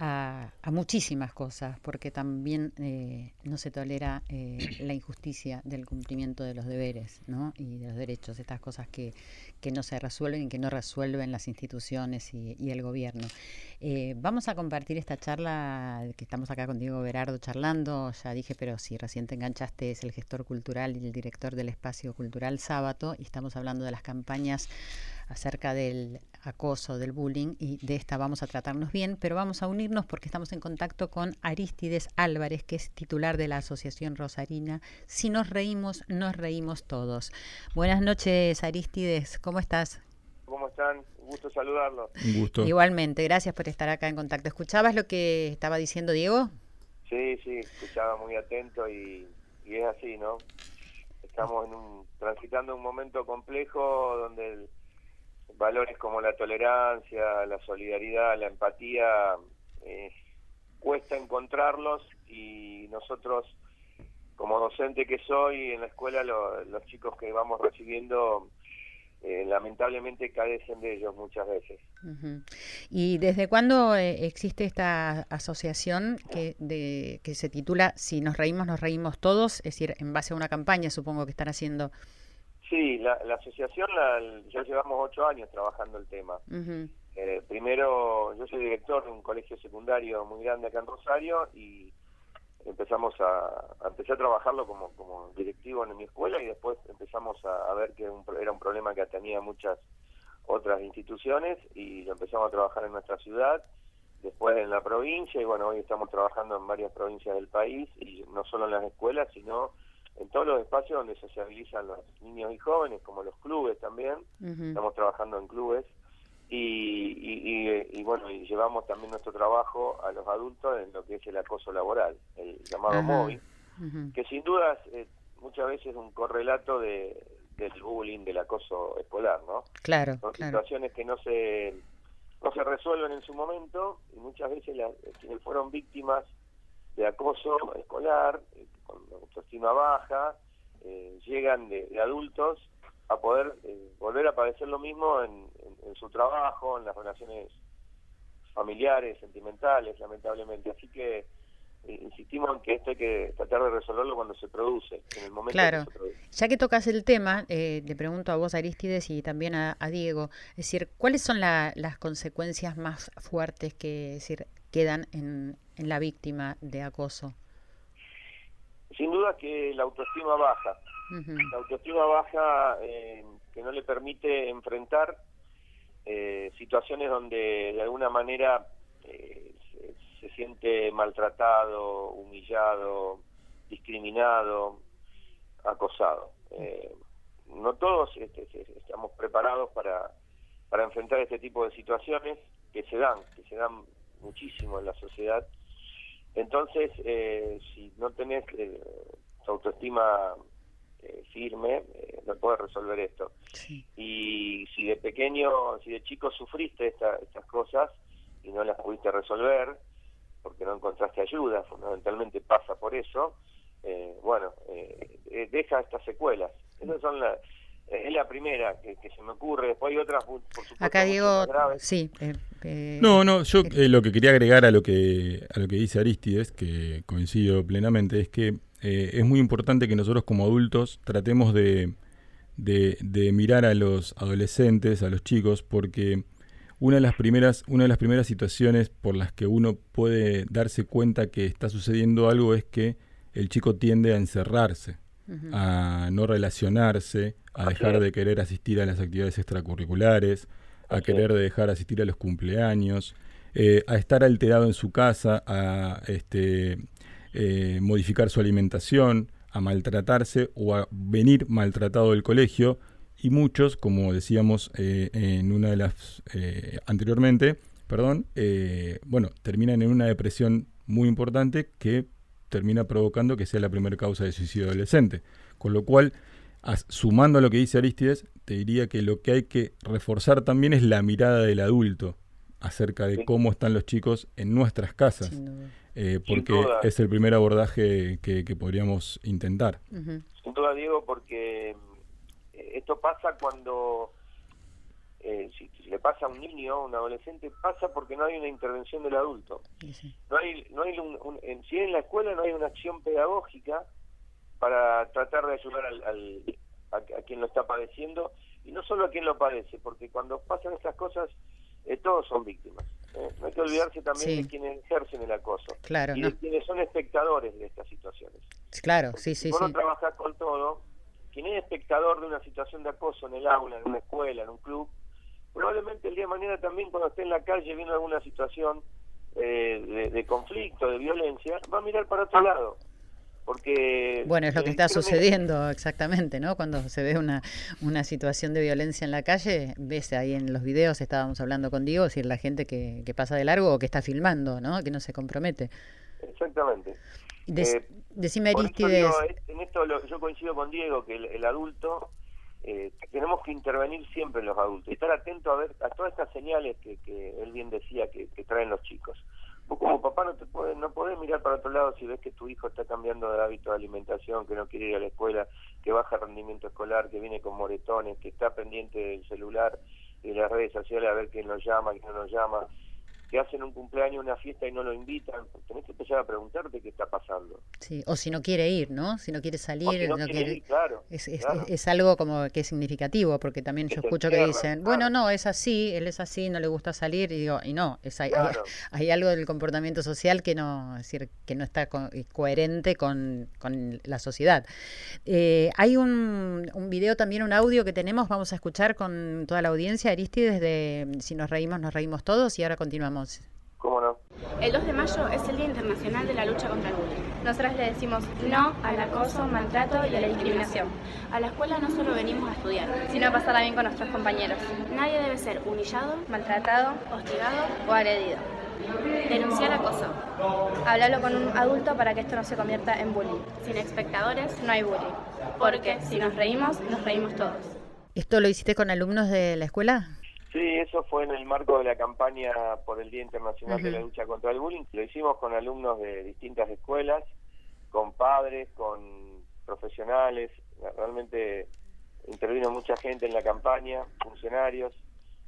A, muchísimas cosas, porque también eh, no se tolera eh, la injusticia del cumplimiento de los deberes ¿no? y de los derechos, estas cosas que, que no se resuelven y que no resuelven las instituciones y, el gobierno. Eh, vamos a compartir esta charla que estamos acá con Diego Berardo charlando. Ya dije, pero si recién te enganchaste, es el gestor cultural y el director del espacio cultural Sábato y estamos hablando de las campañas acerca del acoso, del bullying, y de esta vamos a tratarnos bien, pero vamos a unirnos porque estamos en contacto con Aristides Álvarez, que es titular de la Asociación Rosarina. Si nos reímos, nos reímos todos. Buenas noches, Aristides, ¿cómo estás? ¿Cómo están? Un gusto saludarlos. Un gusto. Igualmente, gracias por estar acá en contacto. ¿Escuchabas lo que estaba diciendo Diego? Sí, sí, escuchaba muy atento y, y es así, ¿no? Estamos en un, transitando un momento complejo donde el, valores como la tolerancia, la solidaridad, la empatía, eh, cuesta encontrarlos y nosotros, como docente que soy en la escuela, los chicos que vamos recibiendo, eh, lamentablemente carecen de ellos muchas veces. ¿Y desde cuándo eh, existe esta asociación que, de, que se titula Si nos reímos, nos reímos todos? Es decir, en base a una campaña, supongo que están haciendo. Sí, la, asociación ya llevamos ocho años trabajando el tema. Eh, primero, yo soy director de un colegio secundario muy grande acá en Rosario y empezamos a, empezar a trabajarlo como, como directivo en mi escuela y después empezamos a, ver que era un problema que tenía muchas otras instituciones y lo empezamos a trabajar en nuestra ciudad, después en la provincia y bueno, hoy estamos trabajando en varias provincias del país y no solo en las escuelas, sino en todos los espacios donde sociabilizan los niños y jóvenes, como los clubes también, estamos trabajando en clubes. Y, y, bueno, y llevamos también nuestro trabajo a los adultos en lo que es el acoso laboral, el llamado móvil, que sin duda eh, muchas veces es un correlato de, del bullying, del acoso escolar, ¿no? Claro, Son claro. situaciones que no se no se resuelven en su momento y muchas veces las, quienes fueron víctimas de acoso escolar, con autoestima baja, eh, llegan de, de, adultos a poder eh, volver a padecer lo mismo en, en, en, su trabajo, en las relaciones familiares, sentimentales, lamentablemente. Así que insistimos en que esto hay que tratar de resolverlo cuando se produce, en el momento claro. que se produce. Ya que tocas el tema, eh, le pregunto a vos, Aristides, y también a, a Diego, es decir, ¿cuáles son la, las consecuencias más fuertes que es decir, quedan en, en la víctima de acoso? Sin duda que la autoestima baja. Uh -huh. La autoestima baja eh, que no le permite enfrentar eh, situaciones donde de alguna manera eh, se, se, siente maltratado, humillado, discriminado, acosado. Eh, no todos este, estamos preparados para, para enfrentar este tipo de situaciones que se dan, que se dan muchísimo en la sociedad. Entonces, eh, si no tenés eh, tu autoestima eh, firme, eh, no puedes resolver esto. Sí. Y si de pequeño, si de chico sufriste esta, estas cosas y no las pudiste resolver, porque no encontraste ayuda, fundamentalmente pasa por eso, eh, bueno, eh, deja estas secuelas. Esas son las es la primera que, que, se me ocurre. Después hay otras, por supuesto, Acá Diego, graves. sí. Eh, no, no, yo eh, lo que quería agregar a lo que a lo que dice Aristides, que coincido plenamente, es que eh, es muy importante que nosotros como adultos tratemos de, de, de, mirar a los adolescentes, a los chicos, porque una de las primeras, una de las primeras situaciones por las que uno puede darse cuenta que está sucediendo algo es que el chico tiende a encerrarse, uh -huh. a no relacionarse, a dejar de querer asistir a las actividades extracurriculares, a querer dejar de asistir a los cumpleaños, eh, a estar alterado en su casa, a este, eh, modificar su alimentación, a maltratarse o a venir maltratado del colegio. Y muchos, como decíamos eh, en una de las anteriormente, perdón, bueno, terminan en una depresión muy importante que termina provocando que sea la primera causa de suicidio adolescente. Con lo cual, sumando a lo que dice Aristides, te diría que lo que hay que reforzar también es la mirada del adulto acerca de sí. cómo están los chicos en nuestras casas, eh, porque es el primer abordaje que, que podríamos intentar. Uh -huh. Sin duda, Diego, porque esto pasa cuando, eh, si, si, le pasa a un niño, a un adolescente, pasa porque no hay una intervención del adulto. Sí. No hay, no hay un, un, en, si en la escuela no hay una acción pedagógica, para tratar de ayudar al, al a, a, quien lo está padeciendo y no solo a quien lo padece, porque cuando pasan estas cosas eh, todos son víctimas. ¿eh? No hay que olvidarse también sí. de quienes ejercen el acoso claro, y no. de quienes son espectadores de estas situaciones. Claro, porque sí, si sí, vos sí. no trabajás con todo, quien es espectador de una situación de acoso en el aula, en una escuela, en un club, probablemente el día de mañana también cuando esté en la calle viendo alguna situación eh, de, de conflicto, de violencia, va a mirar para otro lado. Porque bueno es lo que está sucediendo exactamente no cuando se ve una una situación de violencia en la calle ves ahí en los videos estábamos hablando con Diego es decir la gente que, que pasa de largo o que está filmando no que no se compromete. Exactamente. Des, eh, decime Aristides. digo, en esto lo, yo coincido con Diego que el, el adulto eh, tenemos que intervenir siempre los adultos estar atento a ver a todas estas señales que, que él bien decía que, traen los chicos. Vos como papá no te podés, no podés mirar para otro lado si ves que tu hijo está cambiando de hábito de alimentación, que no quiere ir a la escuela, que baja rendimiento escolar, que viene con moretones, que está pendiente del celular y de las redes sociales a ver quién lo llama, quién no lo llama, que hacen un cumpleaños, una fiesta y no lo invitan, tenés que empezar a preguntarte qué está pasando. Sí, o si no quiere ir, ¿no? Si no quiere salir, si no, no, quiere, ir, claro, es, es, claro. Es, es, algo como que es significativo, porque también yo escucho que dicen, claro. bueno, no, es así, él es así, no le gusta salir, y digo, y no, es, hay, claro. hay, hay, algo del comportamiento social que no, es decir, que no está co coherente con, con, la sociedad. Eh, hay un, un video también, un audio que tenemos, vamos a escuchar con toda la audiencia, Aristides, de Si nos reímos, nos reímos todos, y ahora continuamos. ¿Cómo no? El 2 de mayo es el Día Internacional de la Lucha contra el Bullying. Nosotras le decimos no al acoso, maltrato y a la discriminación. A la escuela no solo venimos a estudiar, sino a pasarla bien con nuestros compañeros. Nadie debe ser humillado, maltratado, hostigado o agredido. Denuncia el acoso. Háblalo con un adulto para que esto no se convierta en bullying. Sin espectadores no hay bullying. Porque si nos reímos, nos reímos todos. ¿Esto lo hiciste con alumnos de la escuela? Sí, eso fue en el marco de la campaña por el Día Internacional de la Lucha contra el Bullying. Lo hicimos con alumnos de distintas escuelas, con padres, con profesionales. Realmente intervino mucha gente en la campaña, funcionarios.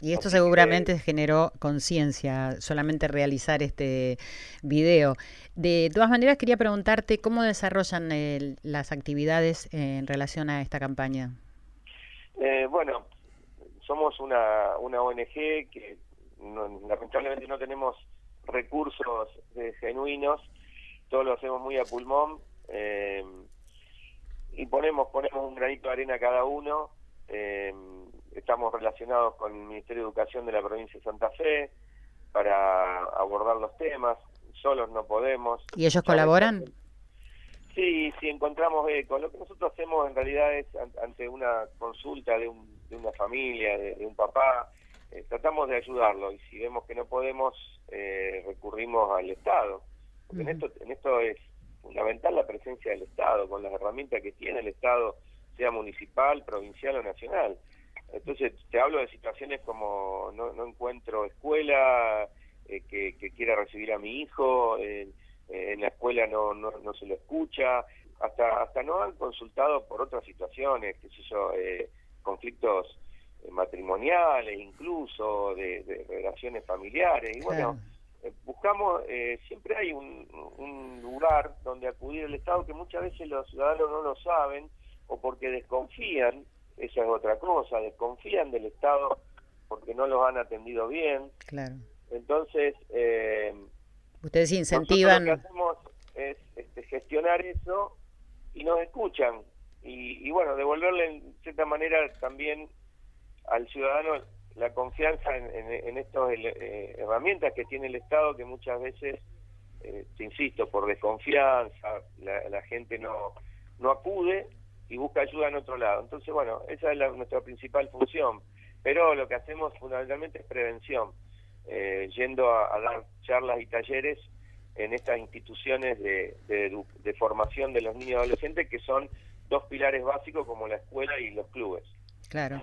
Y esto seguramente generó conciencia, solamente realizar este video. De todas maneras, quería preguntarte cómo desarrollan las actividades en relación a esta campaña. Eh, bueno, somos una, una ONG que lamentablemente no tenemos recursos eh, genuinos, todo lo hacemos muy a pulmón eh, y ponemos ponemos un granito de arena cada uno. Eh, estamos relacionados con el Ministerio de Educación de la provincia de Santa Fe para abordar los temas. Solos no podemos. ¿Y ellos colaboran? Sí, si encontramos eco. Lo que nosotros hacemos en realidad es ante una consulta de, una familia, de, un papá, eh, tratamos de ayudarlo y si vemos que no podemos, eh, recurrimos al Estado. en esto, en esto es fundamental la presencia del Estado, con las herramientas que tiene el Estado, sea municipal, provincial o nacional. Entonces, te hablo de situaciones como no, no encuentro escuela eh, que, quiera recibir a mi hijo, en la escuela no, no, no, se lo escucha, hasta hasta no han consultado por otras situaciones, qué sé yo, eh, conflictos eh, matrimoniales, incluso de, de, relaciones familiares. Y bueno, eh, buscamos, siempre hay un, un lugar donde acudir el Estado que muchas veces los ciudadanos no lo saben o porque desconfían esa es otra cosa, desconfían del Estado porque no los han atendido bien. Claro. Entonces, eh, ustedes incentivan. Lo que hacemos es este, gestionar eso y nos escuchan. Y, bueno, devolverle en cierta manera también al ciudadano la confianza en, estas eh, herramientas que tiene el Estado que muchas veces, eh, te insisto, por desconfianza, la, la gente no, no acude y busca ayuda en otro lado. Entonces, bueno, esa es nuestra principal función. Pero lo que hacemos fundamentalmente es prevención, eh, yendo a, dar charlas y talleres en estas instituciones de, de, formación de los niños y adolescentes, que son dos pilares básicos como la escuela y los clubes. Claro.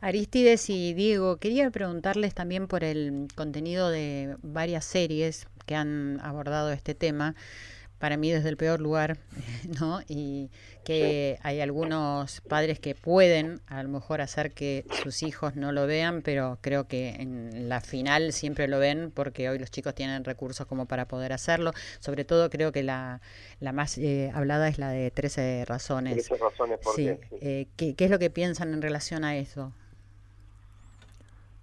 Aristides y Diego, quería preguntarles también por el contenido de varias series que han abordado este tema para mí desde el peor lugar, ¿no? Y que hay algunos padres que pueden a lo mejor hacer que sus hijos no lo vean, pero creo que en la final siempre lo ven porque hoy los chicos tienen recursos como para poder hacerlo. Sobre todo creo que la, la más eh, hablada es la de 13 razones. 13 razones por sí. Eh, ¿qué, es lo que piensan en relación a eso?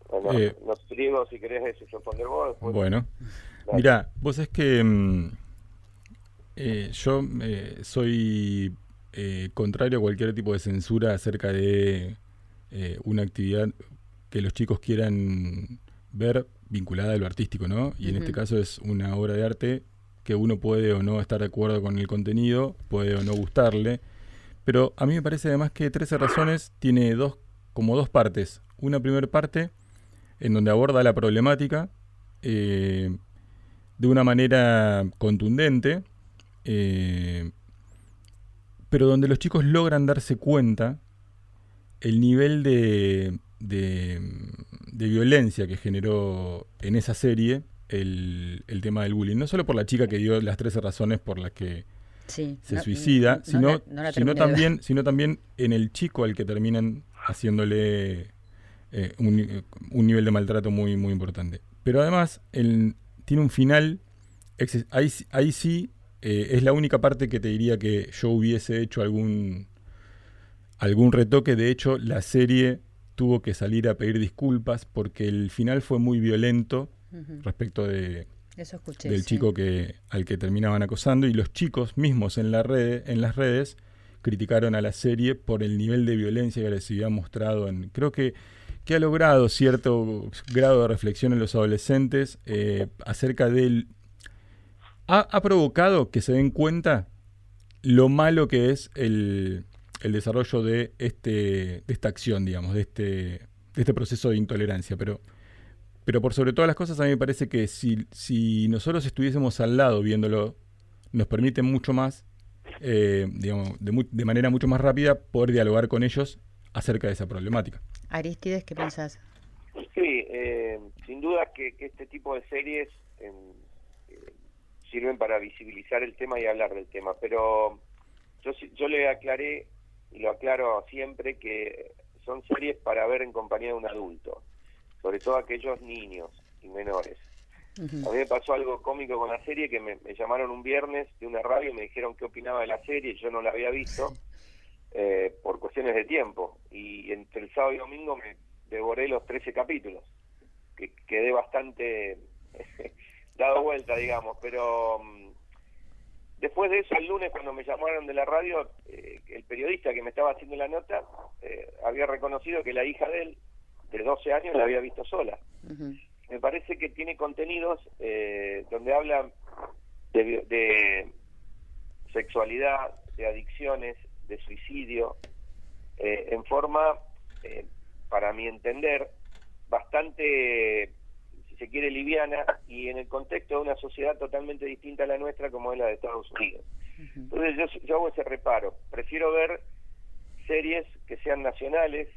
Bueno, eh, griegos, si querés responder vos. Bueno, mira, vos es que... Mm, eh, yo eh, soy eh, contrario a cualquier tipo de censura acerca de una actividad que los chicos quieran ver vinculada a lo artístico, ¿no? Y en este caso es una obra de arte que uno puede o no estar de acuerdo con el contenido, puede o no gustarle, pero a mí me parece además que 13 razones tiene dos, como dos partes. Una primera parte en donde aborda la problemática de una manera contundente, eh, pero donde los chicos logran darse cuenta el nivel de, de, violencia que generó en esa serie el, tema del bullying. No solo por la chica que dio las 13 razones por las que se suicida, sino, sino, también, sino también en el chico al que terminan haciéndole eh, un, un, nivel de maltrato muy, muy importante. Pero además el, tiene un final, ahí, ahí sí eh, es la única parte que te diría que yo hubiese hecho algún, algún retoque. De hecho, la serie tuvo que salir a pedir disculpas porque el final fue muy violento respecto de, del chico que, al que terminaban acosando y los chicos mismos en, la red, en las redes criticaron a la serie por el nivel de violencia que les había mostrado. En, creo que, que ha logrado cierto grado de reflexión en los adolescentes eh, acerca del ha, provocado que se den cuenta lo malo que es el, desarrollo de, este, de esta acción, digamos, de este, de este proceso de intolerancia. Pero pero por sobre todas las cosas, a mí me parece que si, si nosotros estuviésemos al lado viéndolo, nos permite mucho más, eh, digamos, de, de, manera mucho más rápida, poder dialogar con ellos acerca de esa problemática. Aristides, ¿qué pensás? Sí, eh, sin duda que, este tipo de series eh, sirven para visibilizar el tema y hablar del tema, pero yo, yo le aclaré y lo aclaro siempre que son series para ver en compañía de un adulto, sobre todo aquellos niños y menores. A mí me pasó algo cómico con la serie que me, llamaron un viernes de una radio y me dijeron qué opinaba de la serie, yo no la había visto eh, por cuestiones de tiempo y entre el sábado y domingo me devoré los 13 capítulos, que quedé bastante dado vuelta, digamos, pero mm, después de eso, el lunes cuando me llamaron de la radio, eh, el periodista que me estaba haciendo la nota eh, había reconocido que la hija de él, de 12 años, la había visto sola. Me parece que tiene contenidos eh, donde habla de, de sexualidad, de adicciones, de suicidio, en forma para mi entender, bastante, se quiere, liviana y en el contexto de una sociedad totalmente distinta a la nuestra como es la de Estados Unidos. Entonces yo, yo hago ese reparo. Prefiero ver series que sean nacionales,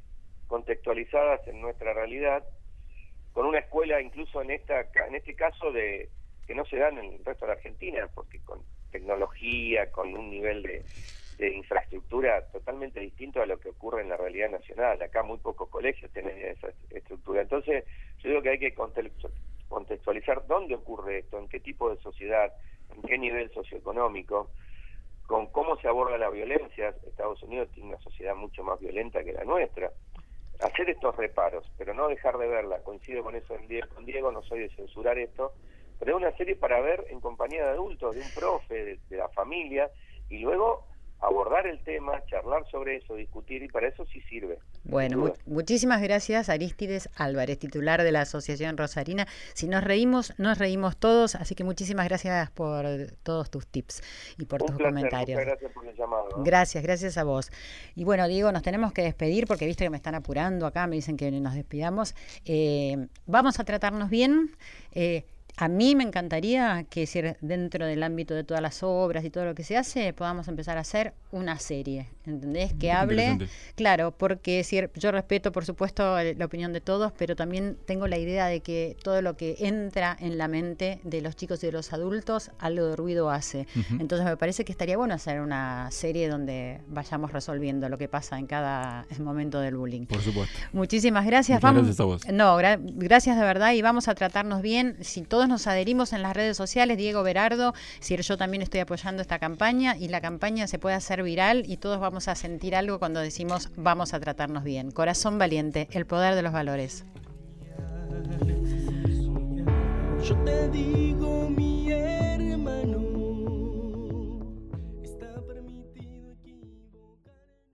contextualizadas en nuestra realidad, con una escuela incluso en esta en este caso de que no se dan en el resto de la Argentina, porque con tecnología, con un nivel de, de infraestructura totalmente distinto a lo que ocurre en la realidad nacional. Acá muy pocos colegios tienen esa estructura. Entonces, que hay que contextualizar dónde ocurre esto, en qué tipo de sociedad, en qué nivel socioeconómico, con cómo se aborda la violencia. Estados Unidos tiene una sociedad mucho más violenta que la nuestra. Hacer estos reparos, pero no dejar de verla. Coincido con eso con Diego, no soy de censurar esto, pero es una serie para ver en compañía de adultos, de un profe, de la familia, y luego abordar el tema, charlar sobre eso, discutir y para eso sí sirve. Bueno, muchísimas gracias Aristides Álvarez, titular de la Asociación Rosarina. Si nos reímos, nos reímos todos, así que muchísimas gracias por todos tus tips y por tus comentarios. gracias por el llamado. Gracias, gracias a vos. Y bueno, Diego, nos tenemos que despedir porque viste que me están apurando acá, me dicen que nos despidamos. Eh, vamos a tratarnos bien. Eh, a mí me encantaría que dentro del ámbito de todas las obras y todo lo que se hace, podamos empezar a hacer una serie, ¿entendés? Que hable, claro, porque yo respeto, por supuesto, la opinión de todos, pero también tengo la idea de que todo lo que entra en la mente de los chicos y de los adultos, algo de ruido hace. Entonces me parece que estaría bueno hacer una serie donde vayamos resolviendo lo que pasa en cada momento del bullying. Por supuesto. Muchísimas gracias. gracias a vos. No, gracias de verdad y vamos a tratarnos bien. Si todos nos adherimos en las redes sociales, Diego Berardo, si yo también estoy apoyando esta campaña y la campaña se puede hacer viral y todos vamos a sentir algo cuando decimos vamos a tratarnos bien. Corazón valiente, el poder de los valores.